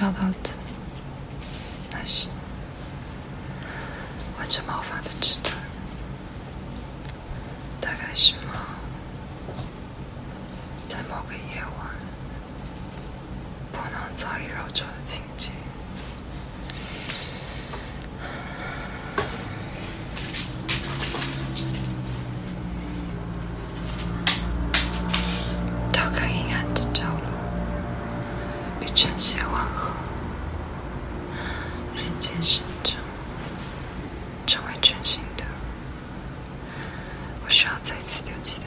找到的，那是完全毛发的纸团。大概是吗。在某个夜晚。不能早已揉皱的情节。打开阴暗的角落。与晨曦吻合。人间生长，成为全新的。我需要再次丢弃